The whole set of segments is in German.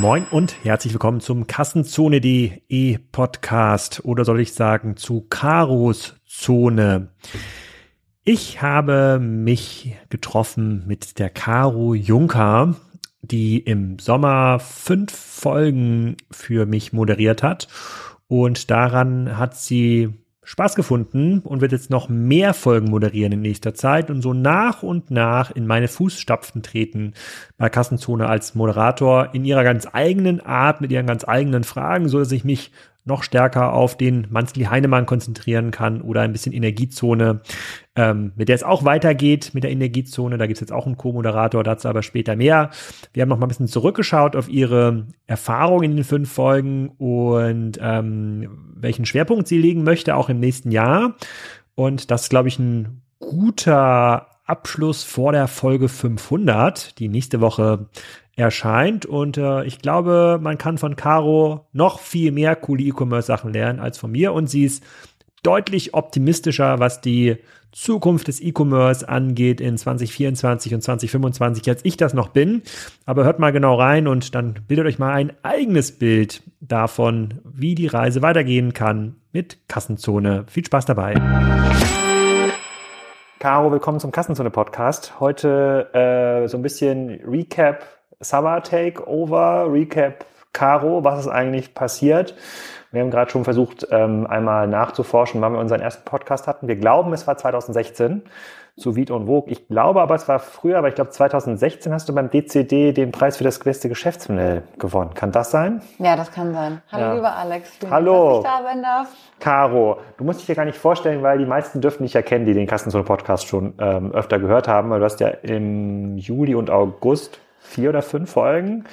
Moin und herzlich willkommen zum Kassenzone.de Podcast oder soll ich sagen zu Karos Zone. Ich habe mich getroffen mit der Caro Juncker, die im Sommer fünf Folgen für mich moderiert hat und daran hat sie Spaß gefunden und wird jetzt noch mehr Folgen moderieren in nächster Zeit und so nach und nach in meine Fußstapfen treten bei Kassenzone als Moderator in ihrer ganz eigenen Art, mit ihren ganz eigenen Fragen, so dass ich mich noch stärker auf den Manzli Heinemann konzentrieren kann oder ein bisschen Energiezone, ähm, mit der es auch weitergeht mit der Energiezone. Da gibt es jetzt auch einen Co-Moderator, dazu aber später mehr. Wir haben noch mal ein bisschen zurückgeschaut auf ihre Erfahrung in den fünf Folgen und ähm, welchen Schwerpunkt sie legen möchte, auch im nächsten Jahr. Und das ist, glaube ich, ein guter Abschluss vor der Folge 500, die nächste Woche erscheint. Und äh, ich glaube, man kann von Caro noch viel mehr coole E-Commerce-Sachen lernen als von mir. Und sie ist deutlich optimistischer, was die Zukunft des E-Commerce angeht in 2024 und 2025, als ich das noch bin. Aber hört mal genau rein und dann bildet euch mal ein eigenes Bild davon, wie die Reise weitergehen kann mit Kassenzone. Viel Spaß dabei. Caro, willkommen zum Kassenzone Podcast. Heute äh, so ein bisschen Recap Summer Takeover, Recap Caro, was ist eigentlich passiert? Wir haben gerade schon versucht, ähm, einmal nachzuforschen, wann wir unseren ersten Podcast hatten. Wir glauben, es war 2016 zu Vito und Vogue. Ich glaube aber, es war früher, aber ich glaube 2016 hast du beim DCD den Preis für das beste Geschäftsmodell gewonnen. Kann das sein? Ja, das kann sein. Hallo, ja. lieber Alex. Schön, Hallo. Dass ich da sein darf. Caro, du musst dich ja gar nicht vorstellen, weil die meisten dürften dich ja kennen, die den Kassenzone Podcast schon ähm, öfter gehört haben, weil du hast ja im Juli und August vier oder fünf Folgen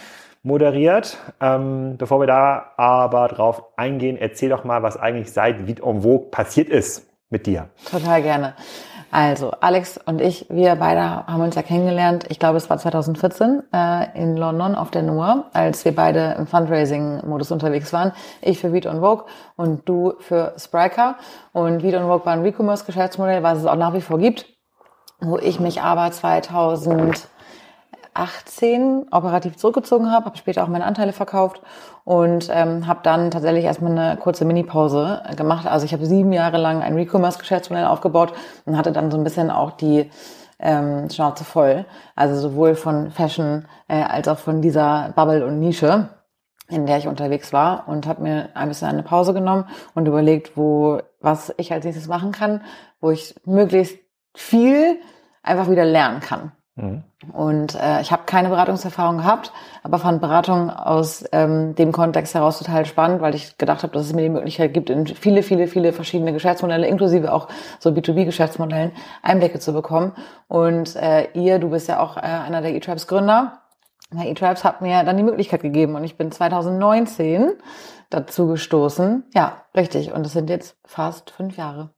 moderiert. Ähm, bevor wir da aber drauf eingehen, erzähl doch mal, was eigentlich seit Vite en Vogue passiert ist mit dir. Total gerne. Also, Alex und ich, wir beide haben uns ja kennengelernt, ich glaube, es war 2014 äh, in London auf der Noir, als wir beide im Fundraising-Modus unterwegs waren. Ich für Vite en Vogue und du für Spriker. Und Vite en Vogue war ein Recommerce-Geschäftsmodell, was es auch nach wie vor gibt, wo ich mich aber 2000 18 operativ zurückgezogen habe, habe später auch meine Anteile verkauft und ähm, habe dann tatsächlich erstmal eine kurze Mini-Pause gemacht. Also ich habe sieben Jahre lang ein Recommerce-Geschäftsmodell aufgebaut und hatte dann so ein bisschen auch die ähm, Schnauze voll. Also sowohl von Fashion äh, als auch von dieser Bubble und Nische, in der ich unterwegs war und habe mir ein bisschen eine Pause genommen und überlegt, wo was ich als nächstes machen kann, wo ich möglichst viel einfach wieder lernen kann. Mhm. Und äh, ich habe keine Beratungserfahrung gehabt, aber fand Beratung aus ähm, dem Kontext heraus total spannend, weil ich gedacht habe, dass es mir die Möglichkeit gibt, in viele, viele, viele verschiedene Geschäftsmodelle, inklusive auch so B2B-Geschäftsmodellen, Einblicke zu bekommen. Und äh, ihr, du bist ja auch äh, einer der E-Tribes-Gründer. E-Tribes hat mir dann die Möglichkeit gegeben und ich bin 2019 dazu gestoßen. Ja, richtig. Und das sind jetzt fast fünf Jahre.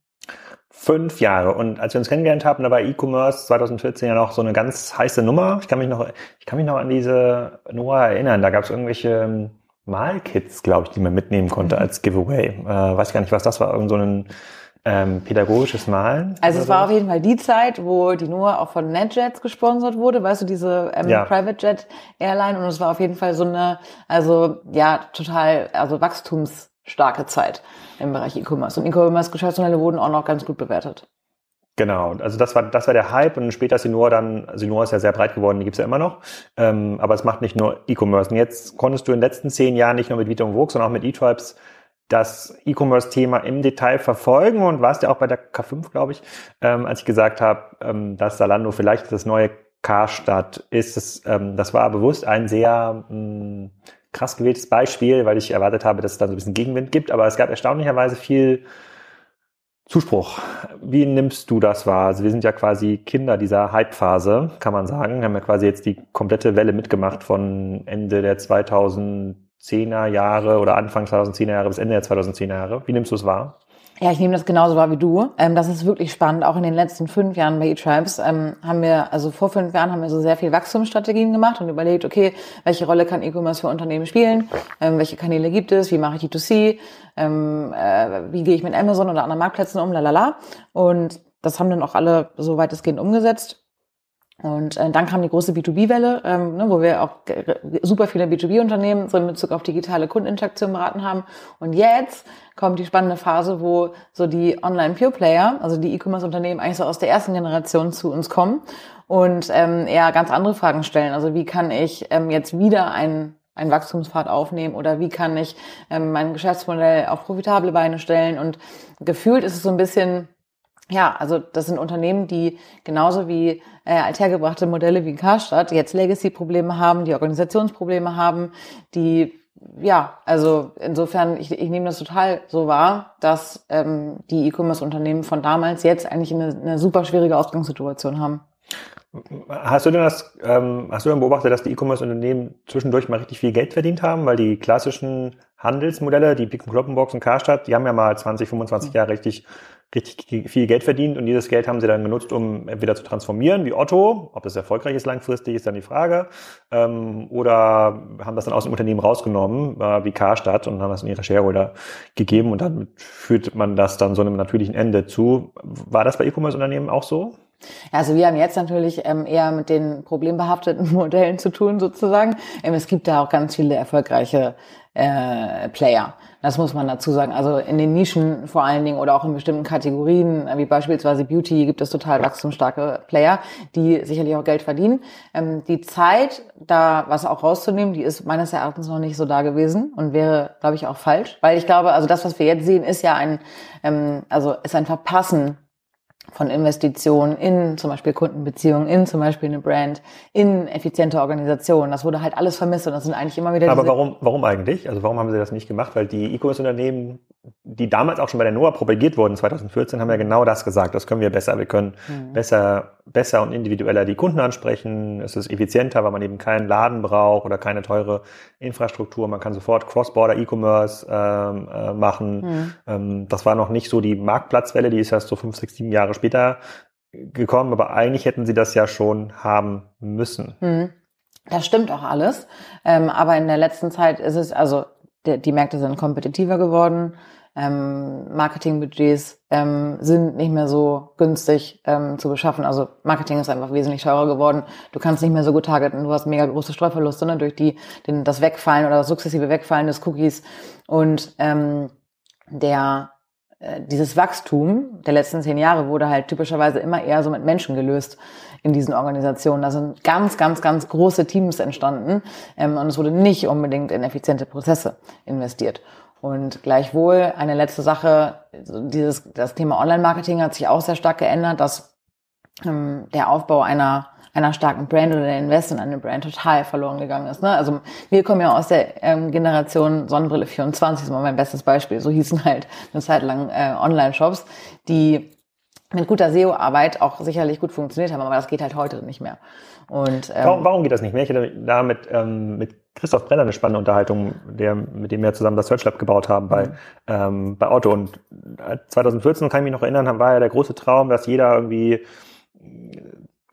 Fünf Jahre. Und als wir uns kennengelernt haben, da war E-Commerce 2014 ja noch so eine ganz heiße Nummer. Ich kann mich noch, ich kann mich noch an diese Nummer erinnern. Da gab es irgendwelche ähm, Malkits, glaube ich, die man mitnehmen konnte mhm. als Giveaway. Äh, weiß gar nicht, was das war. Irgend so ein ähm, pädagogisches Malen? Also es war auf jeden Fall die Zeit, wo die Noah auch von NetJets gesponsert wurde, weißt du, diese ähm, ja. Private Jet Airline und es war auf jeden Fall so eine, also ja, total, also wachstumsstarke Zeit im Bereich E-Commerce. Und E-Commerce-Geschäftsmodelle wurden auch noch ganz gut bewertet. Genau, also das war das war der Hype und später Sinor dann, Sinor ist ja sehr breit geworden, die gibt's ja immer noch, ähm, aber es macht nicht nur E-Commerce. Und jetzt konntest du in den letzten zehn Jahren nicht nur mit Vito und Vogue, sondern auch mit E-Tribes das E-Commerce-Thema im Detail verfolgen und warst ja auch bei der K5, glaube ich, ähm, als ich gesagt habe, ähm, dass Salando vielleicht das neue Karstadt ist. Es, ähm, das war bewusst ein sehr mh, mm, krass gewähltes Beispiel, weil ich erwartet habe, dass es da so ein bisschen Gegenwind gibt, aber es gab erstaunlicherweise viel Zuspruch. Wie nimmst du das wahr? Also wir sind ja quasi Kinder dieser Hype-Phase, kann man sagen. Wir haben ja quasi jetzt die komplette Welle mitgemacht von Ende der 2010er Jahre oder Anfang 2010er Jahre bis Ende der 2010er Jahre. Wie nimmst du es wahr? Ja, ich nehme das genauso wahr wie du. Ähm, das ist wirklich spannend. Auch in den letzten fünf Jahren bei eTribes ähm, haben wir, also vor fünf Jahren haben wir so sehr viel Wachstumsstrategien gemacht und überlegt, okay, welche Rolle kann E-Commerce für Unternehmen spielen? Ähm, welche Kanäle gibt es? Wie mache ich D2C? Ähm, äh, wie gehe ich mit Amazon oder anderen Marktplätzen um? Lalala. Und das haben dann auch alle so weitestgehend umgesetzt. Und äh, dann kam die große B2B-Welle, ähm, ne, wo wir auch super viele B2B-Unternehmen so in Bezug auf digitale Kundeninteraktion beraten haben. Und jetzt kommt die spannende Phase, wo so die Online-Pure-Player, also die E-Commerce-Unternehmen eigentlich so aus der ersten Generation zu uns kommen und ähm, eher ganz andere Fragen stellen. Also wie kann ich ähm, jetzt wieder ein einen Wachstumspfad aufnehmen oder wie kann ich ähm, mein Geschäftsmodell auf profitable Beine stellen und gefühlt ist es so ein bisschen ja, also das sind Unternehmen, die genauso wie äh, althergebrachte Modelle wie Karstadt jetzt Legacy-Probleme haben, die Organisationsprobleme haben, die ja, also insofern, ich, ich nehme das total so wahr, dass ähm, die E-Commerce-Unternehmen von damals jetzt eigentlich eine, eine super schwierige Ausgangssituation haben. Hast du denn das, ähm, hast du denn beobachtet, dass die E-Commerce-Unternehmen zwischendurch mal richtig viel Geld verdient haben? Weil die klassischen Handelsmodelle, die Pick Kloppenbox und Karstadt, die haben ja mal 20, 25 Jahre richtig richtig viel Geld verdient und dieses Geld haben sie dann genutzt, um entweder zu transformieren, wie Otto, ob das erfolgreich ist langfristig, ist dann die Frage, ähm, oder haben das dann aus dem Unternehmen rausgenommen, äh, wie Karstadt, und haben das in ihre Shareholder gegeben und dann führt man das dann so einem natürlichen Ende zu. War das bei E-Commerce-Unternehmen auch so? Also wir haben jetzt natürlich ähm, eher mit den problembehafteten Modellen zu tun sozusagen. Ähm, es gibt da auch ganz viele erfolgreiche äh, Player. Das muss man dazu sagen. Also in den Nischen vor allen Dingen oder auch in bestimmten Kategorien, wie beispielsweise Beauty, gibt es total wachstumsstarke Player, die sicherlich auch Geld verdienen. Ähm, die Zeit, da was auch rauszunehmen, die ist meines Erachtens noch nicht so da gewesen und wäre, glaube ich, auch falsch. Weil ich glaube, also das, was wir jetzt sehen, ist ja ein, ähm, also ist ein Verpassen von Investitionen in zum Beispiel Kundenbeziehungen, in zum Beispiel eine Brand, in effiziente Organisation. Das wurde halt alles vermisst und das sind eigentlich immer wieder. Aber warum, warum eigentlich? Also warum haben sie das nicht gemacht? Weil die E-Commerce-Unternehmen, die damals auch schon bei der NOAA propagiert wurden, 2014, haben ja genau das gesagt. Das können wir besser. Wir können mhm. besser, besser und individueller die Kunden ansprechen. Es ist effizienter, weil man eben keinen Laden braucht oder keine teure Infrastruktur. Man kann sofort Cross-Border E-Commerce ähm, äh, machen. Mhm. Ähm, das war noch nicht so die Marktplatzwelle, die ist erst so fünf, sechs, sieben Jahre später gekommen, aber eigentlich hätten sie das ja schon haben müssen. Hm. Das stimmt auch alles. Ähm, aber in der letzten Zeit ist es, also die Märkte sind kompetitiver geworden. Ähm, Marketingbudgets ähm, sind nicht mehr so günstig ähm, zu beschaffen. Also Marketing ist einfach wesentlich teurer geworden. Du kannst nicht mehr so gut targeten. Du hast mega große Streuverluste ne, durch die, den, das Wegfallen oder das sukzessive Wegfallen des Cookies. Und ähm, der äh, dieses Wachstum der letzten zehn Jahre wurde halt typischerweise immer eher so mit Menschen gelöst in diesen Organisationen. Da sind ganz, ganz, ganz große Teams entstanden ähm, und es wurde nicht unbedingt in effiziente Prozesse investiert. Und gleichwohl eine letzte Sache, dieses das Thema Online-Marketing hat sich auch sehr stark geändert, dass ähm, der Aufbau einer einer starken Brand oder der Invest in eine Brand total verloren gegangen ist. Ne? Also wir kommen ja aus der ähm, Generation Sonnenbrille 24, ist mal mein bestes Beispiel. So hießen halt eine Zeit lang äh, Online-Shops, die mit guter SEO-Arbeit auch sicherlich gut funktioniert haben, aber das geht halt heute nicht mehr. Und, ähm, warum, warum geht das nicht mehr? Ich hatte da mit, ähm, mit Christoph Brenner eine spannende Unterhaltung, der, mit dem wir zusammen das Search Lab gebaut haben bei, mhm. ähm, bei Otto. Und 2014 kann ich mich noch erinnern, war ja der große Traum, dass jeder irgendwie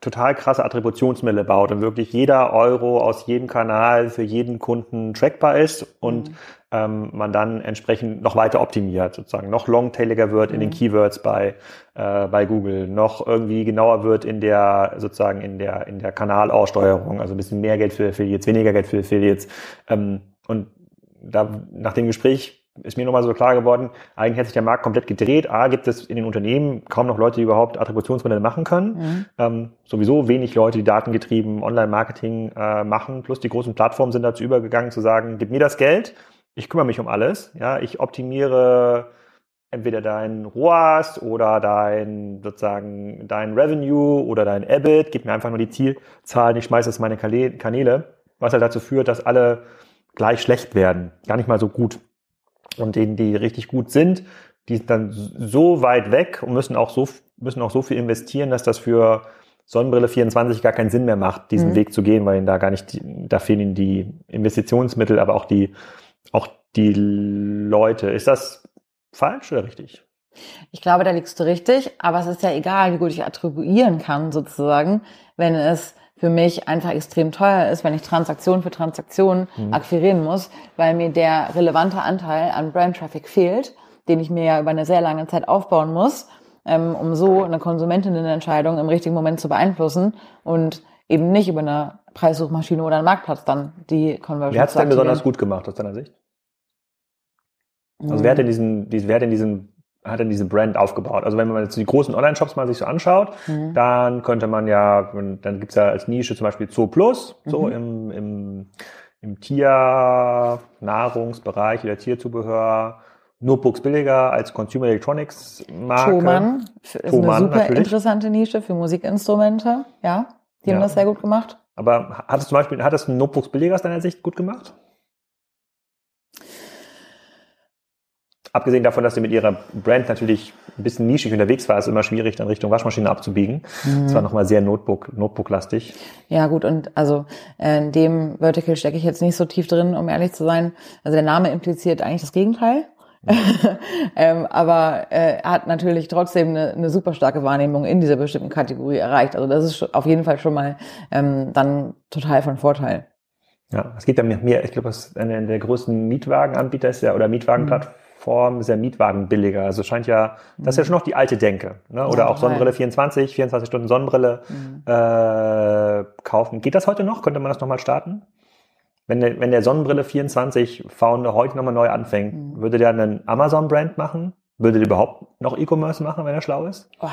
total krasse Attributionsmittel baut und wirklich jeder Euro aus jedem Kanal für jeden Kunden trackbar ist und mhm. Ähm, man dann entsprechend noch weiter optimiert, sozusagen noch longtailiger wird mhm. in den mhm. Keywords bei, äh, bei Google, noch irgendwie genauer wird in der sozusagen in der in der Kanalaussteuerung, also ein bisschen mehr Geld für Affiliates, weniger Geld für Affiliates ähm, und da nach dem Gespräch ist mir nochmal so klar geworden, eigentlich hat sich der Markt komplett gedreht. A, gibt es in den Unternehmen kaum noch Leute, die überhaupt Attributionsmodelle machen können. Mhm. Ähm, sowieso wenig Leute, die datengetrieben Online-Marketing äh, machen. Plus die großen Plattformen sind dazu übergegangen zu sagen, gib mir das Geld, ich kümmere mich um alles. Ja, ich optimiere entweder dein ROAS oder dein sozusagen dein Revenue oder dein EBIT, gib mir einfach nur die Zielzahlen, ich schmeiße es in meine Kanäle, was halt dazu führt, dass alle gleich schlecht werden, gar nicht mal so gut und denen, die richtig gut sind, die sind dann so weit weg und müssen auch so, müssen auch so viel investieren, dass das für Sonnenbrille 24 gar keinen Sinn mehr macht, diesen mhm. Weg zu gehen, weil ihnen da gar nicht, da fehlen ihnen die Investitionsmittel, aber auch die, auch die Leute. Ist das falsch oder richtig? Ich glaube, da liegst du richtig, aber es ist ja egal, wie gut ich attribuieren kann, sozusagen, wenn es für mich einfach extrem teuer ist, wenn ich Transaktion für Transaktion mhm. akquirieren muss, weil mir der relevante Anteil an Brand Traffic fehlt, den ich mir ja über eine sehr lange Zeit aufbauen muss. ähm, um so eine Konsumentinnenentscheidung im richtigen Moment zu beeinflussen und eben nicht über eine Preissuchmaschine oder einen Marktplatz dann die Conversion Wer hat es denn besonders gut gemacht aus deiner Sicht? Also wer hat denn diesen, diesen, wer hat denn diesen, hat denn diese Brand aufgebaut? Also wenn man jetzt die großen Online-Shops mal sich so anschaut, Mhm. dann könnte man ja, dann gibt's ja als Nische zum Beispiel Zoo Plus, so Mhm. im, im, im Tier-Nahrungsbereich oder Tierzubehör. Notebooks billiger als Consumer Electronics Marke. Thomann ist Thomann, eine super natürlich. interessante Nische für Musikinstrumente. Ja, die haben Ja. das sehr gut gemacht. Aber hat es zum Beispiel, hat es Notebooks billiger aus deiner Sicht gut gemacht? Abgesehen davon, dass sie mit ihrer Brand natürlich ein bisschen nischig unterwegs war, ist es immer schwierig, dann Richtung Waschmaschine abzubiegen. Das war nochmal sehr Notebook, Notebook-lastig. Ja, gut, und also äh, in dem Vertical stecke ich jetzt nicht so tief drin, um ehrlich zu sein. Also der Name impliziert eigentlich das Gegenteil. ähm, aber äh, er hat natürlich trotzdem eine, eine super starke Wahrnehmung in dieser bestimmten Kategorie erreicht. Also das ist auf jeden Fall schon mal ähm, dann total von Vorteil. Ja, es geht ja mehr ich glaube, das ist einer der größten Mietwagenanbieter ist ja, oder Mietwagenplattform ist ja Mietwagen billiger. Also scheint ja, das ist ja schon noch die alte Denke. Ne? Oder Ja, auch. Sonnenbrille 24, 24 Stunden Sonnenbrille äh, kaufen. Geht das heute noch? Könnte man das nochmal starten? Wenn der, wenn der Sonnenbrille 24 Founder heute nochmal neu anfängt, würde der einen Amazon-Brand machen? Würde der überhaupt noch E-Commerce machen, wenn er schlau ist? Boah.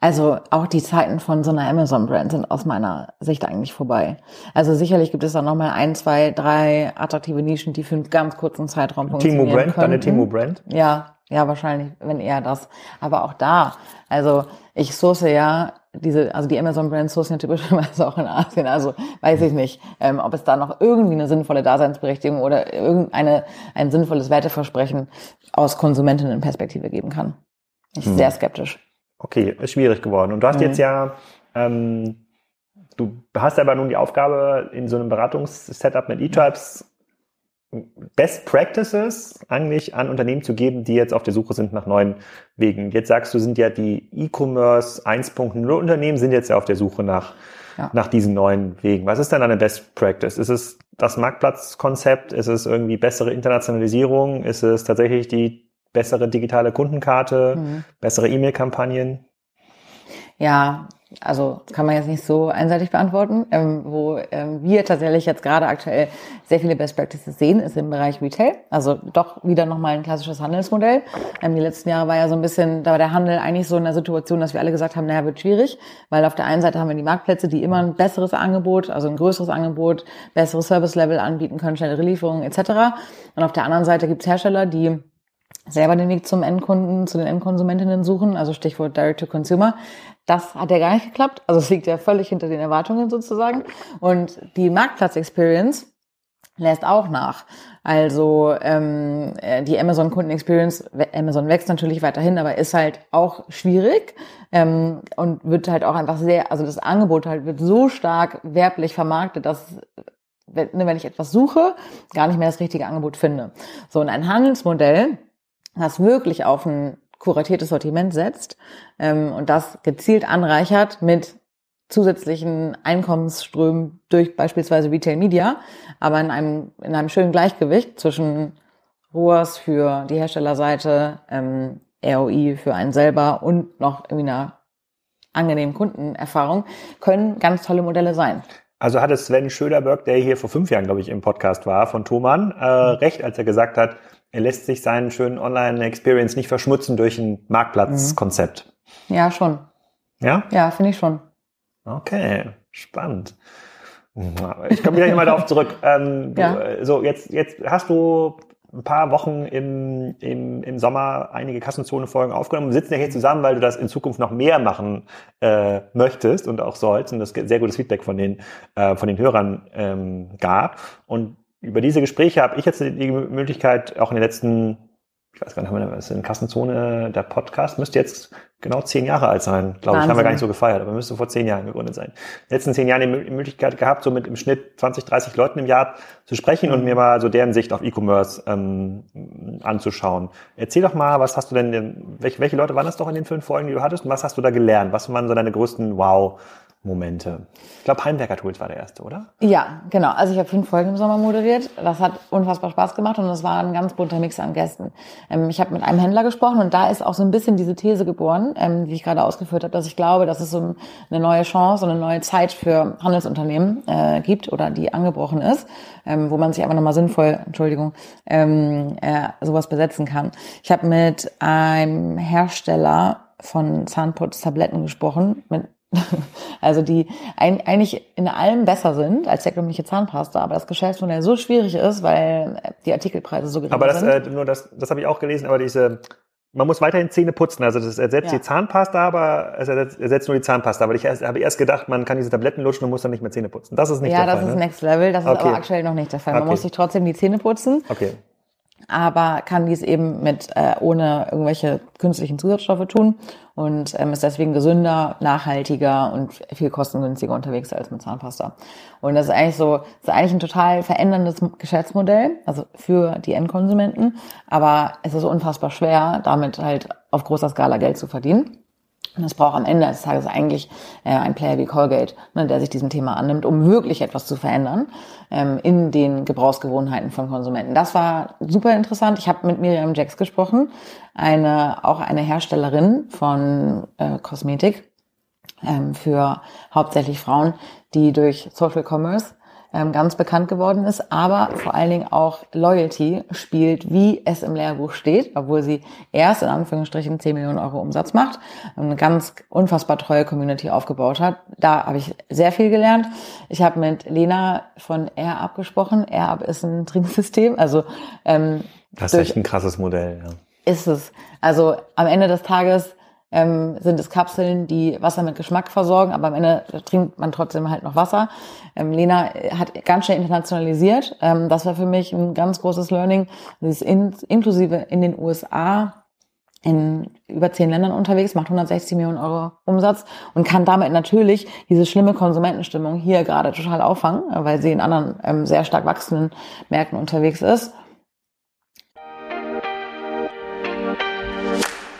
Also auch die Zeiten von so einer Amazon-Brand sind aus meiner Sicht eigentlich vorbei. Also sicherlich gibt es da nochmal ein, zwei, drei attraktive Nischen, die für einen ganz kurzen Zeitraum Timo funktionieren Brand, deine könnten. Timo Brand? Ja, ja, wahrscheinlich, wenn eher das. Aber auch da, also ich source ja diese, also die Amazon-Brands sourcen ja typischerweise auch in Asien. Also weiß ich nicht, ähm, ob es da noch irgendwie eine sinnvolle Daseinsberechtigung oder irgendeine ein sinnvolles Werteversprechen aus Konsumentinnenperspektive geben kann. Ich bin sehr skeptisch. Okay, ist schwierig geworden. Und du hast Mhm. jetzt ja, ähm, du hast aber nun die Aufgabe, in so einem Beratungssetup mit E-Types Best Practices eigentlich an Unternehmen zu geben, die jetzt auf der Suche sind nach neuen Wegen. Jetzt sagst du, sind ja die E-Commerce 1.0 Unternehmen sind jetzt ja auf der Suche nach, Ja. nach diesen neuen Wegen. Was ist denn eine Best Practice? Ist es das Marktplatzkonzept? Ist es irgendwie bessere Internationalisierung? Ist es tatsächlich die bessere digitale Kundenkarte? Mhm. Bessere E-Mail-Kampagnen? Ja, also kann man jetzt nicht so einseitig beantworten. Ähm, wo ähm, wir tatsächlich jetzt gerade aktuell sehr viele Best Practices sehen, ist im Bereich Retail. Also doch wieder nochmal ein klassisches Handelsmodell. Ähm, die letzten Jahre war ja so ein bisschen, da war der Handel eigentlich so in der Situation, dass wir alle gesagt haben, naja, wird schwierig, weil auf der einen Seite haben wir die Marktplätze, die immer ein besseres Angebot, also ein größeres Angebot, besseres Service-Level anbieten können, schnellere Lieferungen etc. Und auf der anderen Seite gibt's Hersteller, die selber den Weg zum Endkunden, zu den Endkonsumentinnen suchen, also Stichwort Direct to Consumer. Das hat ja gar nicht geklappt. Also es liegt ja völlig hinter den Erwartungen sozusagen. Und die Marktplatz-Experience lässt auch nach. Also ähm, äh, die Amazon-Kunden-Experience, Amazon wächst natürlich weiterhin, aber ist halt auch schwierig ähm, und wird halt auch einfach sehr, also das Angebot halt wird so stark werblich vermarktet, dass wenn, ne, wenn ich etwas suche, gar nicht mehr das richtige Angebot finde. So, und ein Handelsmodell, das wirklich auf ein kuratiertes Sortiment setzt ähm, und das gezielt anreichert mit zusätzlichen Einkommensströmen durch beispielsweise Retail Media, aber in einem, in einem schönen Gleichgewicht zwischen ROAS für die Herstellerseite, ähm, ROI für einen selber und noch irgendwie einer angenehmen Kundenerfahrung, können ganz tolle Modelle sein. Also hatte Sven Schöderberg, der hier vor fünf Jahren, glaube ich, im Podcast war, von Thomann, äh, recht, als er gesagt hat, er lässt sich seinen schönen Online-Experience nicht verschmutzen durch ein Marktplatzkonzept. Ja, schon. Ja? Ja, finde ich schon. Okay, spannend. Ich komme gleich mal darauf zurück. Ähm, du, Ja. äh, So, jetzt, jetzt hast du ein paar Wochen im, im, im Sommer einige Kassenzone-Folgen aufgenommen. Wir sitzen ja hier zusammen, weil du das in Zukunft noch mehr machen äh, möchtest und auch sollst und das sehr gutes Feedback von den, äh, von den Hörern ähm, gab. Und über diese Gespräche habe ich jetzt die Möglichkeit, auch in den letzten, ich weiß gar nicht, was ist in Kassenzone, der Podcast müsste jetzt genau zehn Jahre alt sein, glaube ich. Haben wir Wahnsinn. gar nicht so gefeiert, aber müsste vor zehn Jahren gegründet sein. In den letzten zehn Jahren die Mö- Möglichkeit gehabt, so mit im Schnitt 20, 30 Leuten im Jahr zu sprechen und mir mal so deren Sicht auf E-Commerce ähm, anzuschauen. Erzähl doch mal, was hast du denn, denn welche, welche Leute waren das doch in den fünf Folgen, die du hattest und was hast du da gelernt? Was waren so deine größten Wow, Momente. Ich glaube, Heimwerker Tools war der erste, oder? Ja, genau. Also ich habe fünf Folgen im Sommer moderiert. Das hat unfassbar Spaß gemacht und es war ein ganz bunter Mix an Gästen. Ähm, ich habe mit einem Händler gesprochen und da ist auch so ein bisschen diese These geboren, ähm, die ich gerade ausgeführt habe, dass ich glaube, dass es so eine neue Chance und eine neue Zeit für Handelsunternehmen äh, gibt oder die angebrochen ist, ähm, wo man sich aber nochmal sinnvoll, Entschuldigung, ähm, äh, sowas besetzen kann. Ich habe mit einem Hersteller von Zahnputztabletten gesprochen, mit also die ein, eigentlich in allem besser sind als herkömmliche Zahnpasta, aber das Geschäftsmodell so schwierig ist, weil die Artikelpreise so gering aber das, sind. Äh, nur das, das habe ich auch gelesen, aber diese man muss weiterhin Zähne putzen. Also das ersetzt ja. die Zahnpasta, aber es ersetzt, ersetzt, nur die Zahnpasta. Aber ich erst, habe erst gedacht, man kann diese Tabletten lutschen und muss dann nicht mehr Zähne putzen. Das ist nicht ja, der Fall. Ja, das ist ne? Next Level. Das ist okay. aber aktuell noch nicht der Fall. Man okay. muss sich trotzdem die Zähne putzen. Okay aber kann dies eben mit äh, ohne irgendwelche künstlichen Zusatzstoffe tun und ähm, ist deswegen gesünder, nachhaltiger und viel kostengünstiger unterwegs als mit Zahnpasta. Und das ist eigentlich so, ist eigentlich ein total veränderndes Geschäftsmodell, also für die Endkonsumenten, aber es ist unfassbar schwer, damit halt auf großer Skala Geld zu verdienen. Und es braucht am Ende des Tages eigentlich äh, ein Player wie Colgate, ne, der sich diesem Thema annimmt, um wirklich etwas zu verändern ähm, in den Gebrauchsgewohnheiten von Konsumenten. Das war super interessant. Ich habe mit Miriam Jacks gesprochen, eine auch eine Herstellerin von äh, Kosmetik ähm, für hauptsächlich Frauen, die durch Social Commerce ganz bekannt geworden ist, aber vor allen Dingen auch Loyalty spielt, wie es im Lehrbuch steht, obwohl sie erst in Anführungsstrichen 10 Millionen Euro Umsatz macht, eine ganz unfassbar treue Community aufgebaut hat. Da habe ich sehr viel gelernt. Ich habe mit Lena von AirUp gesprochen. AirUp ist ein Trinksystem, also ähm, das ist echt ein krasses Modell. Ja. Ist es. Also am Ende des Tages ähm, sind es Kapseln, die Wasser mit Geschmack versorgen, aber am Ende trinkt man trotzdem halt noch Wasser. Ähm, Lena hat ganz schnell internationalisiert. Ähm, das war für mich ein ganz großes Learning. Sie ist in, inklusive in den USA in über zehn Ländern unterwegs, macht 160 Millionen Euro Umsatz und kann damit natürlich diese schlimme Konsumentenstimmung hier gerade total auffangen, weil sie in anderen ähm, sehr stark wachsenden Märkten unterwegs ist.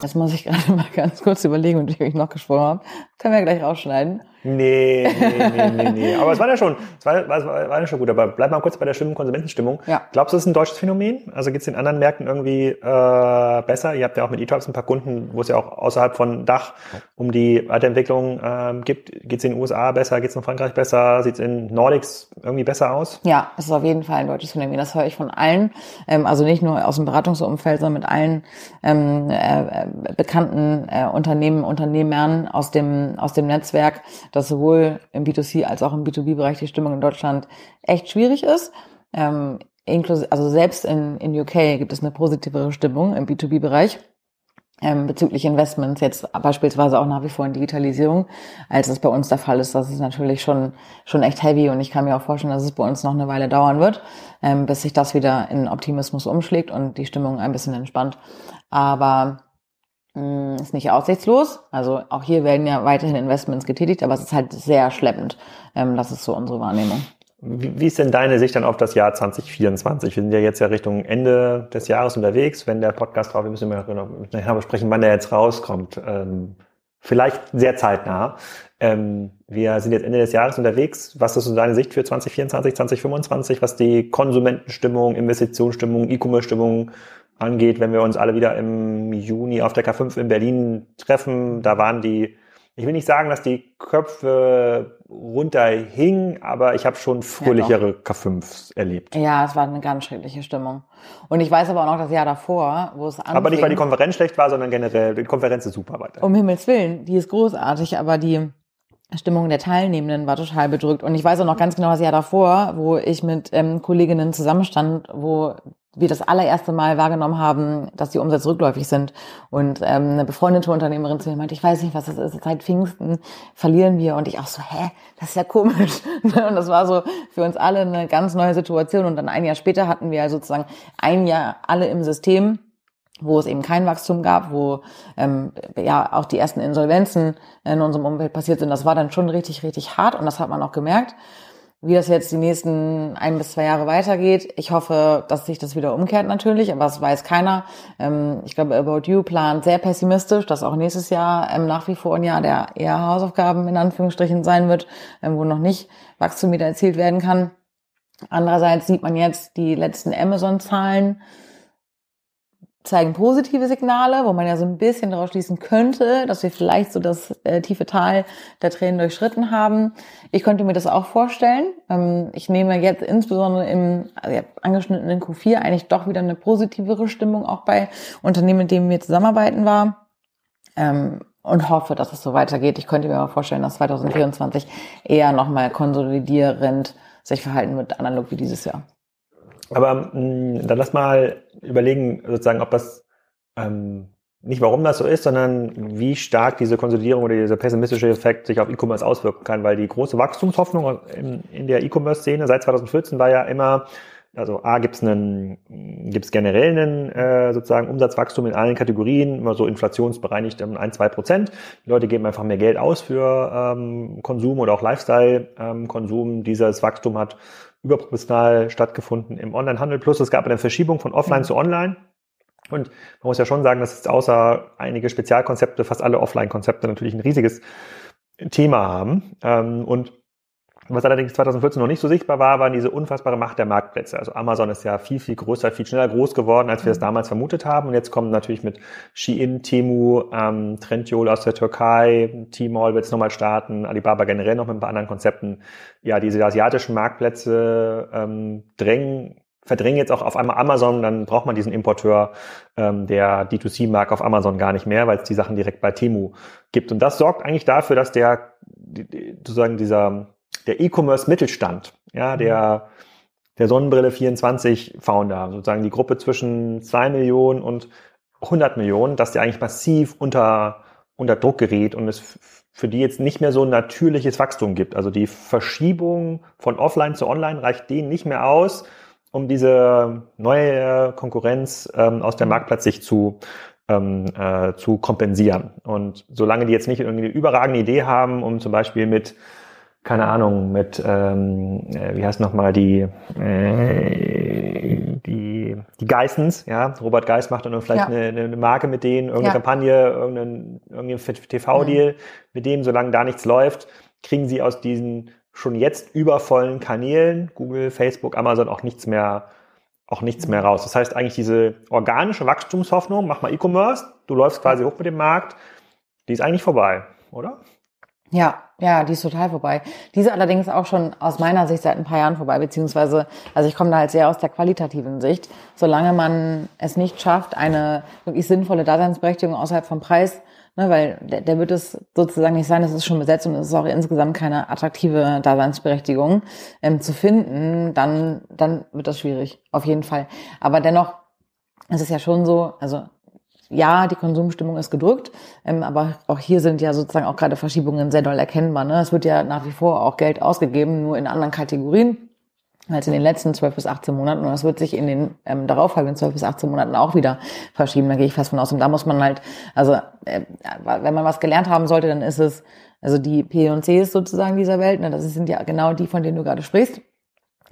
Das muss ich gerade mal ganz kurz überlegen, mit wem ich noch gesprochen habe. Können wir ja gleich rausschneiden. Nee, nee, nee, nee, nee. Aber es war ja schon, es war, war, war ja schon gut. Aber bleib mal kurz bei der schlimmen Konsumentenstimmung. Ja. Glaubst du, das ist ein deutsches Phänomen? Also geht es in anderen Märkten irgendwie äh, besser? Ihr habt ja auch mit E-Talks ein paar Kunden, wo es ja auch außerhalb von Dach um die Weiterentwicklung ähm, gibt. Geht es in den USA besser? Geht es in Frankreich besser? Sieht es in Nordics irgendwie besser aus? Ja, es ist auf jeden Fall ein deutsches Phänomen. Das höre ich von allen. Ähm, also nicht nur aus dem Beratungsumfeld, sondern mit allen ähm, äh, bekannten äh, Unternehmen, Unternehmern aus dem, aus dem Netzwerk dass sowohl im B2C als auch im B2B-Bereich die Stimmung in Deutschland echt schwierig ist. Ähm, inklusive, also selbst in, in UK gibt es eine positivere Stimmung im B2B-Bereich. Ähm, bezüglich Investments jetzt beispielsweise auch nach wie vor in Digitalisierung, als es bei uns der Fall ist. Das ist natürlich schon schon echt heavy und ich kann mir auch vorstellen, dass es bei uns noch eine Weile dauern wird, ähm, bis sich das wieder in Optimismus umschlägt und die Stimmung ein bisschen entspannt. Aber ist nicht aussichtslos. Also auch hier werden ja weiterhin Investments getätigt, aber es ist halt sehr schleppend. Ähm, das ist so unsere Wahrnehmung. Wie, ist denn deine Sicht dann auf das Jahr 2024? Wir sind ja jetzt ja Richtung Ende des Jahres unterwegs. Wenn der Podcast drauf, wir müssen wir nachher besprechen, wann der jetzt rauskommt. Ähm, vielleicht sehr zeitnah. Ähm, wir sind jetzt Ende des Jahres unterwegs. Was ist so deine Sicht für 2024, 2025, was die Konsumentenstimmung, Investitionsstimmung, E-Commerce-Stimmung angeht, wenn wir uns alle wieder im Juni auf der K5 in Berlin treffen? Da waren die ich will nicht sagen, dass die Köpfe runterhingen, aber ich habe schon fröhlichere ja, K5s erlebt. Ja, es war eine ganz schreckliche Stimmung. Und ich weiß aber auch noch das Jahr davor, wo es anfing. Aber nicht, weil die Konferenz schlecht war, sondern generell, die Konferenz ist super weiter. Um Himmels Willen, die ist großartig, aber die Stimmung der Teilnehmenden war total bedrückt. Und ich weiß auch noch ganz genau das Jahr davor, wo ich mit ähm, Kolleginnen zusammenstand, wo wir das allererste Mal wahrgenommen haben, dass die Umsätze rückläufig sind. Und ähm, eine befreundete Unternehmerin zu mir meinte, ich weiß nicht, was das ist, seit Pfingsten verlieren wir. Und ich auch so, hä, das ist ja komisch. und das war so für uns alle eine ganz neue Situation. Und dann ein Jahr später hatten wir sozusagen ein Jahr alle im System wo es eben kein Wachstum gab, wo ähm, ja auch die ersten Insolvenzen in unserem Umfeld passiert sind. Das war dann schon richtig, richtig hart und das hat man auch gemerkt. Wie das jetzt die nächsten ein bis zwei Jahre weitergeht, ich hoffe, dass sich das wieder umkehrt natürlich, aber das weiß keiner. Ähm, ich glaube, About You plant sehr pessimistisch, dass auch nächstes Jahr ähm, nach wie vor ein Jahr der eher Hausaufgaben in Anführungsstrichen sein wird, ähm, wo noch nicht Wachstum wieder erzielt werden kann. Andererseits sieht man jetzt die letzten Amazon-Zahlen, zeigen positive Signale, wo man ja so ein bisschen daraus schließen könnte, dass wir vielleicht so das äh, tiefe Tal der Tränen durchschritten haben. Ich könnte mir das auch vorstellen. Ähm, ich nehme jetzt insbesondere im also angeschnittenen Q4 eigentlich doch wieder eine positivere Stimmung auch bei Unternehmen, mit denen wir zusammenarbeiten war. Ähm, und hoffe, dass es so weitergeht. Ich könnte mir auch vorstellen, dass 2024 eher nochmal konsolidierend sich verhalten wird, analog wie dieses Jahr. Aber mh, hm, dann lass mal überlegen, sozusagen, ob das ähm, nicht warum das so ist, sondern wie stark diese Konsolidierung oder dieser pessimistische Effekt sich auf E-Commerce auswirken kann, weil die große Wachstumshoffnung in, in der E-Commerce-Szene seit 2014 war ja immer, also A gibt es einen, gibt's generell einen äh, sozusagen Umsatzwachstum in allen Kategorien, immer so inflationsbereinigt um ein, zwei Prozent. Die Leute geben einfach mehr Geld aus für ähm, Konsum oder auch Lifestyle-Konsum. Ähm, Dieses Wachstum hat überproportional stattgefunden im Onlinehandel. Plus es gab eine Verschiebung von Offline mhm. zu Online. Und man muss ja schon sagen, dass es außer einige Spezialkonzepte fast alle Offline-Konzepte natürlich ein riesiges Thema haben. Ähm, und was allerdings 2014 noch nicht so sichtbar war, waren diese unfassbare Macht der Marktplätze. Also Amazon ist ja viel, viel größer, viel schneller groß geworden, als wir es mhm. damals vermutet haben. Und jetzt kommen natürlich mit Shein, Temu, ähm, Trendyol aus der Türkei, Tmall wird es nochmal starten, Alibaba generell noch mit ein paar anderen Konzepten. Ja, diese asiatischen Marktplätze ähm, drängen verdrängen jetzt auch auf einmal Amazon, dann braucht man diesen Importeur ähm, der D2C-Mark auf Amazon gar nicht mehr, weil es die Sachen direkt bei Temu gibt. Und das sorgt eigentlich dafür, dass der sozusagen dieser der E-Commerce-Mittelstand, ja, der, der Sonnenbrille 24 Founder, sozusagen die Gruppe zwischen zwei Millionen und 100 Millionen, dass der eigentlich massiv unter, unter Druck gerät und es für die jetzt nicht mehr so ein natürliches Wachstum gibt. Also die Verschiebung von offline zu online reicht denen nicht mehr aus, um diese neue Konkurrenz ähm, aus der Marktplatzsicht zu, ähm, äh, zu kompensieren. Und solange die jetzt nicht irgendwie eine überragende Idee haben, um zum Beispiel mit keine Ahnung, mit, ähm, äh, wie heißt nochmal die, äh, die, die Geissens, ja, Robert Geiss macht dann vielleicht ja. eine, eine Marke mit denen, irgendeine ja. Kampagne, irgendein, irgendein TV-Deal mhm. mit dem, solange da nichts läuft, kriegen sie aus diesen schon jetzt übervollen Kanälen, Google, Facebook, Amazon, auch nichts mehr, auch nichts mehr raus. Das heißt eigentlich diese organische Wachstumshoffnung, mach mal E-Commerce, du läufst quasi hoch mit dem Markt, die ist eigentlich vorbei, oder? Ja, ja, die ist total vorbei. Diese allerdings auch schon aus meiner Sicht seit ein paar Jahren vorbei, beziehungsweise, also ich komme da halt sehr aus der qualitativen Sicht. Solange man es nicht schafft, eine wirklich sinnvolle Daseinsberechtigung außerhalb vom Preis, ne, weil der, der wird es sozusagen nicht sein, es ist schon besetzt und es ist auch insgesamt keine attraktive Daseinsberechtigung ähm, zu finden, dann, dann wird das schwierig, auf jeden Fall. Aber dennoch, es ist ja schon so, also ja, die Konsumstimmung ist gedrückt, ähm, aber auch hier sind ja sozusagen auch gerade Verschiebungen sehr doll erkennbar. Ne? Es wird ja nach wie vor auch Geld ausgegeben, nur in anderen Kategorien als in den letzten 12 bis 18 Monaten. Und das wird sich in den ähm, darauffolgenden 12 bis 18 Monaten auch wieder verschieben. Da gehe ich fest von aus. Und da muss man halt, also äh, wenn man was gelernt haben sollte, dann ist es, also die P und Cs sozusagen dieser Welt, ne, das sind ja genau die, von denen du gerade sprichst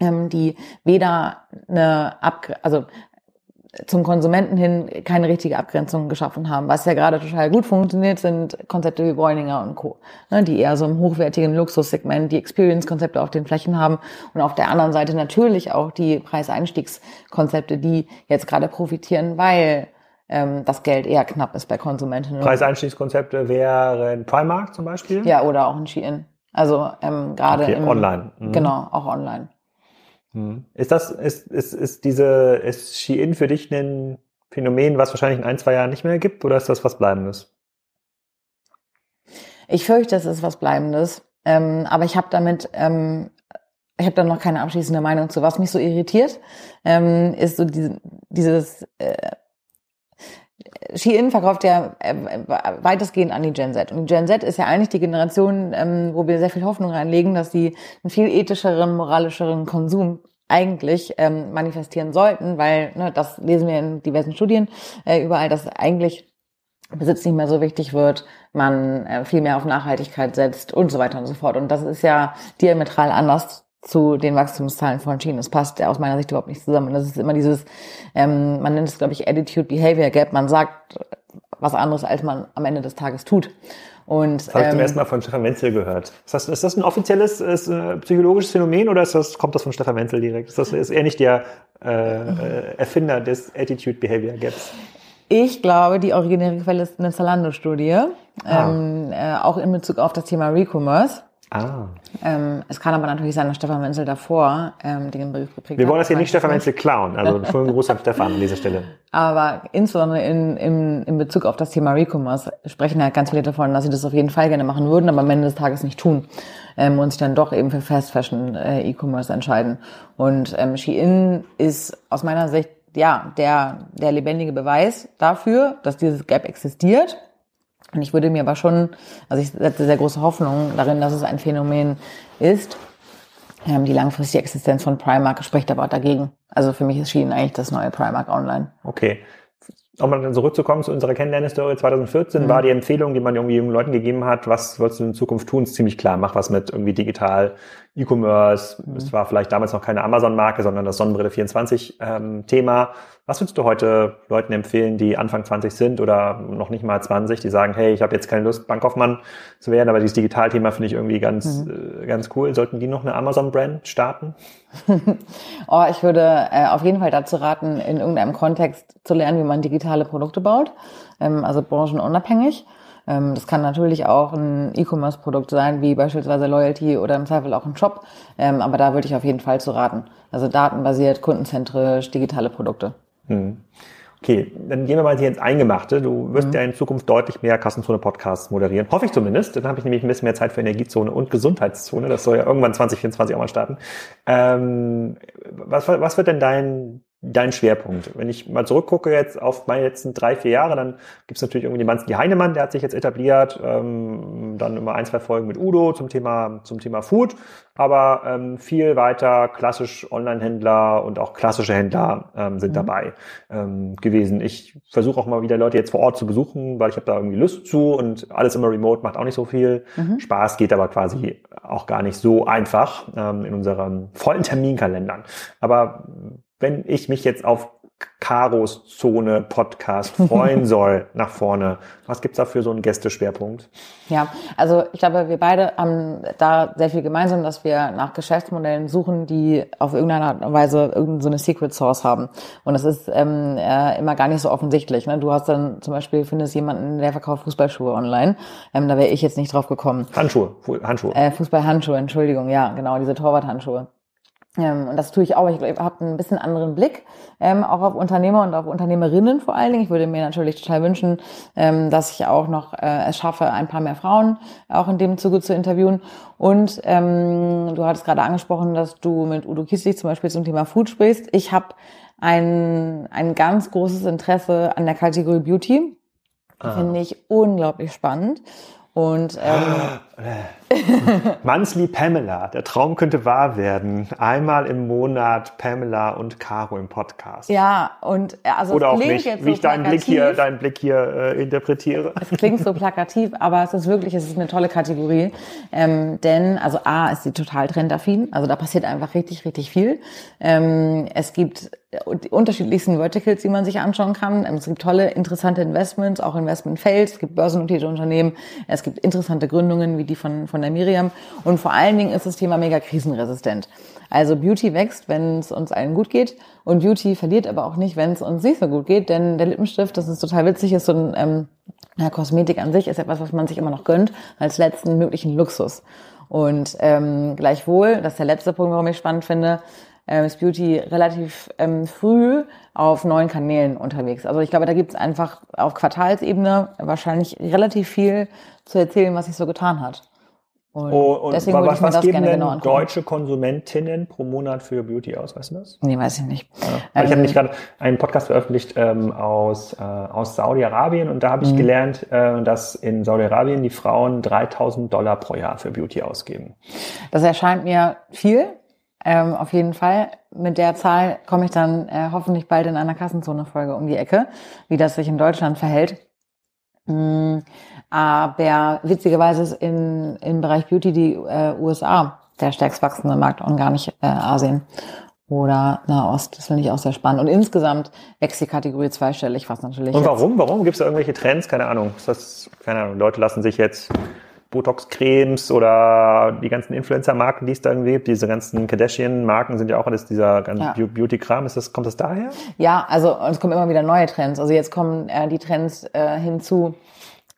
ähm, die weder eine Ab also zum Konsumenten hin keine richtige Abgrenzung geschaffen haben. Was ja gerade total gut funktioniert, sind Konzepte wie Bräuninger und Co., ne, die eher so im hochwertigen Luxussegment die Experience-Konzepte auf den Flächen haben und auf der anderen Seite natürlich auch die Preiseinstiegskonzepte, die jetzt gerade profitieren, weil ähm, das Geld eher knapp ist bei Konsumentinnen. Preiseinstiegskonzepte wären Primark zum Beispiel? Ja, oder auch ein Shein. Also ähm, gerade okay, online. Mhm. Genau, auch online. Hm. Ist das, ist, ist, ist diese, ist Shein für dich ein Phänomen, was wahrscheinlich in ein, zwei Jahren nicht mehr gibt, oder ist das was Bleibendes? Ich fürchte, es ist was Bleibendes. Ähm, aber ich habe damit, ähm, ich habe da noch keine abschließende Meinung zu. Was mich so irritiert, ähm, ist so diese, dieses äh, Shein verkauft ja äh, weitestgehend an die Gen Z. Und die Gen Z ist ja eigentlich die Generation, ähm, wo wir sehr viel Hoffnung reinlegen, dass sie einen viel ethischeren, moralischeren Konsum eigentlich ähm, manifestieren sollten, weil ne, das lesen wir in diversen Studien äh, überall, dass eigentlich Besitz nicht mehr so wichtig wird, man äh, viel mehr auf Nachhaltigkeit setzt und so weiter und so fort. Und das ist ja diametral anders zu den Wachstumszahlen von Schienen. Das passt aus meiner Sicht überhaupt nicht zusammen. Und das ist immer dieses, ähm, man nennt es, glaube ich, Attitude Behavior Gap. Man sagt was anderes, als man am Ende des Tages tut. Und, das habe ich zum ähm, ersten Mal von Stefan Menzel gehört. Ist das, ist das ein offizielles ist, äh, psychologisches Phänomen oder das, kommt das von Stefan Menzel direkt? Ist, das, ist er nicht der äh, äh, Erfinder des Attitude Behavior Gaps? Ich glaube, die originäre Quelle ist eine Zalando-Studie, ah. ähm, äh, auch in Bezug auf das Thema Recommerce. Ah. Ähm, es kann aber natürlich sein, dass Stefan Menzel davor ähm, den Brief geprägt Wir wollen das hier nicht Stefan Menzel klauen. Also schönen Gruß an Stefan an dieser Stelle. Aber insbesondere in, in, in Bezug auf das Thema Recommerce sprechen ja ganz viele davon, dass sie das auf jeden Fall gerne machen würden, aber am Ende des Tages nicht tun ähm, und sich dann doch eben für Fast Fashion äh, E-Commerce entscheiden. Und ähm, Shein ist aus meiner Sicht ja der, der lebendige Beweis dafür, dass dieses Gap existiert und ich würde mir aber schon, also ich setze sehr große Hoffnung darin, dass es ein Phänomen ist. Ähm, die langfristige Existenz von Primark spricht aber dagegen. Also für mich ist Shein eigentlich das neue Primark Online. Okay. Um mal zurückzukommen zu unserer Kennenlernhistorie 2014, mhm. war die Empfehlung, die man irgendwie jungen Leuten gegeben hat, was wolltest du in Zukunft tun, ist ziemlich klar. Mach was mit irgendwie digital, E-Commerce. Mhm. Es war vielleicht damals noch keine Amazon-Marke, sondern das Sonnenbrille 24 ähm, Thema. Was würdest du heute Leuten empfehlen, die Anfang 20 sind oder noch nicht mal 20, die sagen, hey, ich habe jetzt keine Lust, Bankkaufmann zu werden, aber dieses Digitalthema finde ich irgendwie ganz, mhm. äh, ganz cool. Sollten die noch eine Amazon-Brand starten? oh, ich würde äh, auf jeden Fall dazu raten, in irgendeinem Kontext zu lernen, wie man digitale Produkte baut, ähm, also branchenunabhängig. Ähm, das kann natürlich auch ein E-Commerce-Produkt sein, wie beispielsweise Loyalty oder im Zweifel auch ein Shop. Ähm, aber da würde ich auf jeden Fall zu raten. Also datenbasiert, kundenzentrisch, digitale Produkte. Hm. Okay, dann gehen wir mal hier ins Eingemachte. Du wirst mhm. ja in Zukunft deutlich mehr Kassenzone-Podcasts moderieren. Hoffe ich zumindest. Dann habe ich nämlich ein bisschen mehr Zeit für Energiezone und Gesundheitszone. Das soll ja irgendwann 2024 auch mal starten. Ähm, was, was wird denn dein, dein Schwerpunkt? Wenn ich mal zurückgucke jetzt auf meine letzten drei, vier Jahre, dann gibt es natürlich irgendwie den Manski Heinemann, der hat sich jetzt etabliert, ähm, dann immer ein, zwei Folgen mit Udo zum Thema, zum Thema Food, aber ähm, viel weiter klassisch Online-Händler und auch klassische Händler ähm, sind mhm. dabei ähm, gewesen. Ich versuche auch mal wieder Leute jetzt vor Ort zu besuchen, weil ich habe da irgendwie Lust zu und alles immer remote macht auch nicht so viel mhm. Spaß, geht aber quasi auch gar nicht so einfach ähm, in unseren vollen Terminkalendern. Aber wenn ich mich jetzt auf Karos Zone Podcast freuen soll nach vorne. Was gibt's da für so einen Gästeschwerpunkt? Ja, also ich glaube, wir beide haben da sehr viel gemeinsam, dass wir nach Geschäftsmodellen suchen, die auf irgendeine Art und Weise irgendeine so eine Secret Source haben. Und das ist ähm, äh, immer gar nicht so offensichtlich. Ne? Du hast dann zum Beispiel, findest jemanden, der verkauft Fußballschuhe online. Ähm, da wäre ich jetzt nicht drauf gekommen. Handschuhe, Handschuhe. Äh, Fußballhandschuhe, Entschuldigung, ja, genau, diese Torwarthandschuhe. Ähm, und das tue ich auch. Ich glaube, ich habe einen bisschen anderen Blick, ähm, auch auf Unternehmer und auf Unternehmerinnen vor allen Dingen. Ich würde mir natürlich total wünschen, ähm, dass ich auch noch äh, es schaffe, ein paar mehr Frauen auch in dem Zuge zu interviewen. Und ähm, du hattest gerade angesprochen, dass du mit Udo Kieslich zum Beispiel zum Thema Food sprichst. Ich habe ein, ein ganz großes Interesse an der Kategorie Beauty. Ah. Finde ich unglaublich spannend. Und ähm, Monthly Pamela, der Traum könnte wahr werden. Einmal im Monat Pamela und Caro im Podcast. Ja, und äh, also Oder es auch nicht, jetzt wie so ich deinen Blick hier, deinen Blick hier äh, interpretiere. Es klingt so plakativ, aber es ist wirklich, es ist eine tolle Kategorie. Ähm, denn, also A, ist sie total trendaffin. Also da passiert einfach richtig, richtig viel. Ähm, es gibt die unterschiedlichsten Verticals, die man sich anschauen kann. Ähm, Es gibt tolle, interessante Investments, auch Investment-Fails. Es gibt börsennotierte Unternehmen. Es gibt interessante Gründungen, wie die von, von der Miriam. Und vor allen Dingen ist das Thema mega krisenresistent. Also Beauty wächst, wenn es uns allen gut geht. Und Beauty verliert aber auch nicht, wenn es uns nicht so gut geht. Denn der Lippenstift, das ist total witzig, ist so ein, ähm, ja, Kosmetik an sich ist etwas, was man sich immer noch gönnt, als letzten möglichen Luxus. Und ähm, gleichwohl, das ist der letzte Punkt, warum ich spannend finde, ähm, ist Beauty relativ ähm, früh auf neuen Kanälen unterwegs. Also ich glaube, da gibt es einfach auf Quartalsebene wahrscheinlich relativ viel zu erzählen, was sich so getan hat. Und, Oh, und deswegen würde was, ich mir was das geben gerne denn genau deutsche Konsumentinnen pro Monat für Beauty aus? Weißt du das? Nee, weiß ich nicht. Weil ich habe Ähm, nämlich gerade einen Podcast veröffentlicht ähm, aus, äh, aus Saudi-Arabien und da habe ich Mhm. gelernt, äh, dass in Saudi-Arabien die Frauen 3000 Dollar pro Jahr für Beauty ausgeben. Das erscheint mir viel, ähm, auf jeden Fall. Mit der Zahl komme ich dann äh, hoffentlich bald in einer Kassenzone-Folge um die Ecke, wie das sich in Deutschland verhält. Mm, aber witzigerweise ist in, im Bereich Beauty die äh, USA der stärkst wachsende Markt und gar nicht äh, Asien oder Nahost. Das finde ich auch sehr spannend. Und insgesamt wächst die Kategorie zweistellig, was natürlich Und jetzt- warum? Warum? Gibt es da irgendwelche Trends? Keine Ahnung. Ist das, keine Ahnung, Leute lassen sich jetzt Botox-Cremes oder die ganzen Influencer-Marken, die es da irgendwie gibt, diese ganzen Kardashian-Marken sind ja auch alles dieser ganze Ja. Beau- Beauty-Kram. Ist das, kommt das daher? Ja, also es kommen immer wieder neue Trends. Also jetzt kommen äh, die Trends äh, hinzu,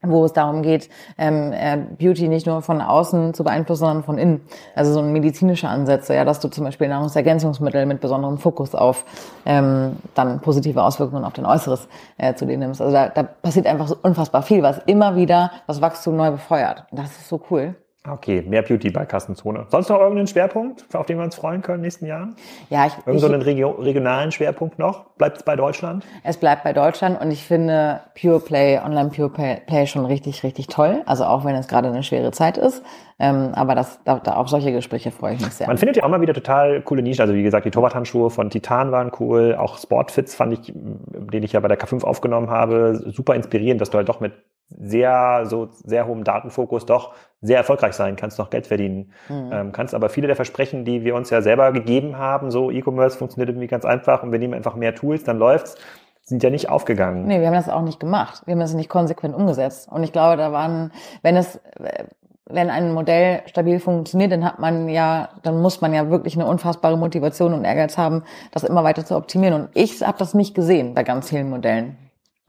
wo es darum geht, ähm, äh, Beauty nicht nur von außen zu beeinflussen, sondern von innen. Also so ein medizinische Ansätze, ja, dass du zum Beispiel Nahrungsergänzungsmittel mit besonderem Fokus auf ähm, dann positive Auswirkungen auf dein Äußeres äh, zu dir nimmst. Also da, da passiert einfach so unfassbar viel, was immer wieder das Wachstum neu befeuert. Das ist so cool. Okay, mehr Beauty bei Kassenzone. Sonst noch irgendeinen Schwerpunkt, auf den wir uns freuen können in den nächsten Jahren? Ja, ich, Irgend so einen Regio regionalen Schwerpunkt noch? Bleibt es bei Deutschland? Es bleibt bei Deutschland und ich finde Pure Play, Online Pure Play, Play schon richtig, richtig toll. Also auch wenn es gerade eine schwere Zeit ist. Ähm, aber das, da, da auf solche Gespräche freue ich mich sehr. Man findet ja auch mal wieder total coole Nischen. Also wie gesagt, die Torwarthandschuhe von Titan waren cool. Auch Sportfits fand ich, den ich ja bei der K5 aufgenommen habe, super inspirierend, dass du halt doch mit sehr, so sehr hohem Datenfokus doch sehr erfolgreich sein kannst, noch Geld verdienen Mhm. ähm, kannst. Aber viele der Versprechen, die wir uns ja selber gegeben haben, so E-Commerce funktioniert irgendwie ganz einfach und wir nehmen einfach mehr Tools, dann läuft's, sind ja nicht aufgegangen. Nee, wir haben das auch nicht gemacht. Wir haben das nicht konsequent umgesetzt. Und ich glaube, da waren, wenn es, äh, wenn ein Modell stabil funktioniert, dann hat man ja, dann muss man ja wirklich eine unfassbare Motivation und Ehrgeiz haben, das immer weiter zu optimieren. Und ich habe das nicht gesehen bei ganz vielen Modellen.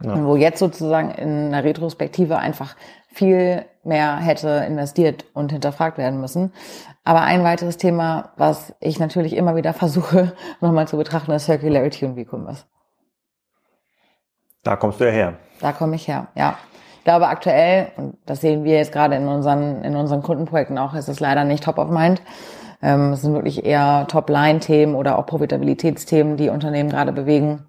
Ja. Und wo jetzt sozusagen in einer Retrospektive einfach viel mehr hätte investiert und hinterfragt werden müssen. Aber ein weiteres Thema, was ich natürlich immer wieder versuche, nochmal zu betrachten, ist Circularity und E-Commerce. Da kommst du ja her. Da komme ich her, ja. Ich glaube aktuell, und das sehen wir jetzt gerade in unseren, in unseren Kundenprojekten auch, ist es leider nicht top of mind. Ähm, es sind wirklich eher Top-Line-Themen oder auch Profitabilitätsthemen, die Unternehmen gerade bewegen.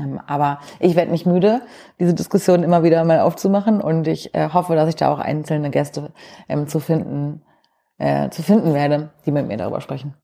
Ähm, aber ich werde nicht müde, diese Diskussion immer wieder mal aufzumachen und ich äh, hoffe, dass ich da auch einzelne Gäste ähm, zu finden, äh, zu finden werde, die mit mir darüber sprechen.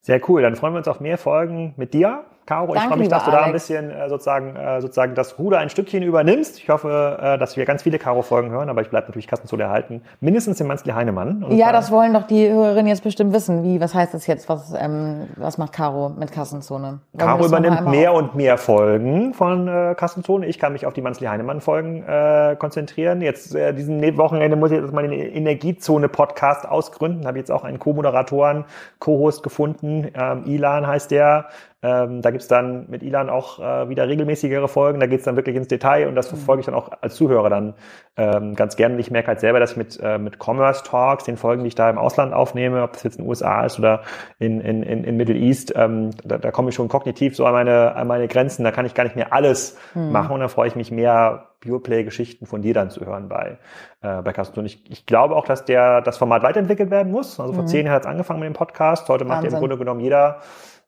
Sehr cool. Dann freuen wir uns auf mehr Folgen mit dir, Caro. ich Danke, freue mich, dass du da ein Alex. bisschen äh, sozusagen, äh, sozusagen das Ruder ein Stückchen übernimmst. Ich hoffe, äh, dass wir ganz viele Caro-Folgen hören, aber ich bleibe natürlich Kassenzone erhalten. Mindestens den Manzli Heinemann. Und, Ja, äh, das wollen doch die Hörerinnen jetzt bestimmt wissen. Wie, was heißt das jetzt? Was, ähm, was macht Caro mit Kassenzone? Wollen Caro übernimmt mehr auf- und mehr Folgen von äh, Kassenzone. Ich kann mich auf die Manzli Heinemann-Folgen äh, konzentrieren. Jetzt äh, diesen Ne- Wochenende muss ich jetzt mal den Energiezone-Podcast ausgründen. Habe jetzt auch einen Co-Moderatoren, Co-Host gefunden. Ähm, Ilan heißt der. Ähm, da gibt's dann mit Ilan auch äh, wieder regelmäßigere Folgen. Da geht's dann wirklich ins Detail und das verfolge ich dann auch als Zuhörer dann ähm, ganz gerne. Ich merke halt selber, dass ich mit, äh, mit Commerce Talks, den Folgen, die ich da im Ausland aufnehme, ob das jetzt in den USA ist oder in, in, in, in Middle East, ähm, da, da komme ich schon kognitiv so an meine, an meine Grenzen. Da kann ich gar nicht mehr alles machen und da freue ich mich mehr, Pure-Play-Geschichten von dir dann zu hören bei, äh, bei Carsten. Und ich, ich glaube auch, dass der, das Format weiterentwickelt werden muss. Also vor zehn Jahren hat es angefangen mit dem Podcast. Heute macht ja im. Grunde genommen jeder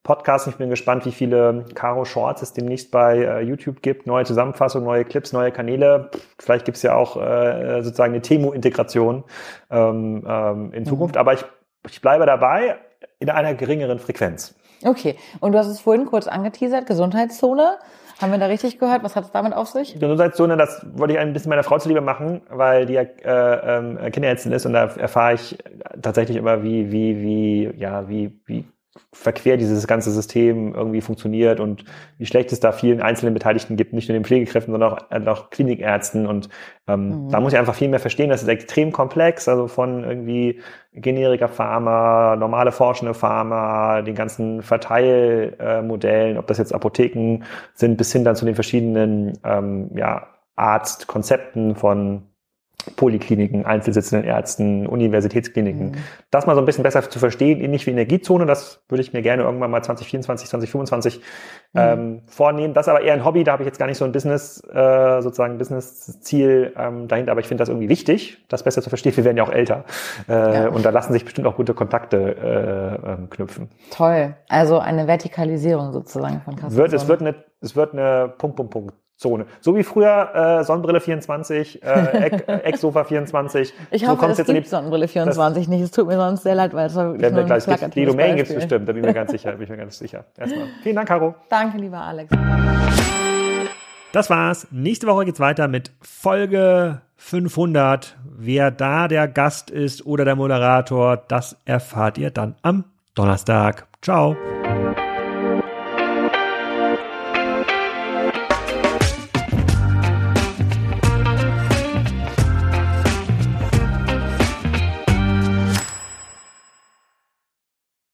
Podcasten. Ich bin gespannt, wie viele Caro Shorts es demnächst bei äh, YouTube gibt. Neue Zusammenfassungen, neue Clips, neue Kanäle. Vielleicht gibt es ja auch äh, sozusagen eine Temo-Integration ähm, ähm, in Zukunft. Mhm. Aber ich, ich bleibe dabei in einer geringeren Frequenz. Okay. Und du hast es vorhin kurz angeteasert, Gesundheitszone. Haben wir da richtig gehört? Was hat es damit auf sich? Gesundheitszone, das wollte ich ein bisschen meiner Frau zuliebe machen, weil die ja äh, äh, Kinderärztin ist und da erfahre ich tatsächlich immer, wie, wie, wie, ja, wie, wie verquer dieses ganze System irgendwie funktioniert und wie schlecht es da vielen einzelnen Beteiligten gibt, nicht nur den Pflegekräften, sondern auch, äh, auch Klinikärzten. Und ähm, mhm. da muss ich einfach viel mehr verstehen. Das ist extrem komplex, also von irgendwie Generika Pharma, normale forschende Pharma, den ganzen Verteilmodellen, äh, ob das jetzt Apotheken sind, bis hin dann zu den verschiedenen ähm, ja, Arztkonzepten von Polikliniken, einzelsitzenden Ärzten, Universitätskliniken. Mhm. Das mal so ein bisschen besser zu verstehen, ähnlich wie Energiezone, das würde ich mir gerne irgendwann mal 2024, 2025 mhm. ähm, vornehmen. Das ist aber eher ein Hobby, da habe ich jetzt gar nicht so ein Business, äh, sozusagen Business-Ziel ähm, dahinter, aber ich finde das irgendwie wichtig, das besser zu verstehen. Wir werden ja auch älter äh, ja. und da lassen sich bestimmt auch gute Kontakte äh, ähm, knüpfen. Toll, also eine Vertikalisierung sozusagen von Kassenzone. Wird, es wird eine, es wird eine Punkt, Punkt, Punkt Zone. So wie früher äh, Sonnenbrille 24, äh, Ecksofa 24. Ich hoffe, so es jetzt gibt Sonnenbrille 24 nicht. Es tut mir sonst sehr leid, weil es war wirklich nur ein gleich Die Domain gibt es bestimmt, da bin ich mir ganz sicher. Bin ich mir ganz sicher. Erstmal. Vielen Dank, Caro. Danke, lieber Alex. Das war's. Nächste Woche geht's weiter mit Folge 500. Wer da der Gast ist oder der Moderator, das erfahrt ihr dann am Donnerstag. Ciao.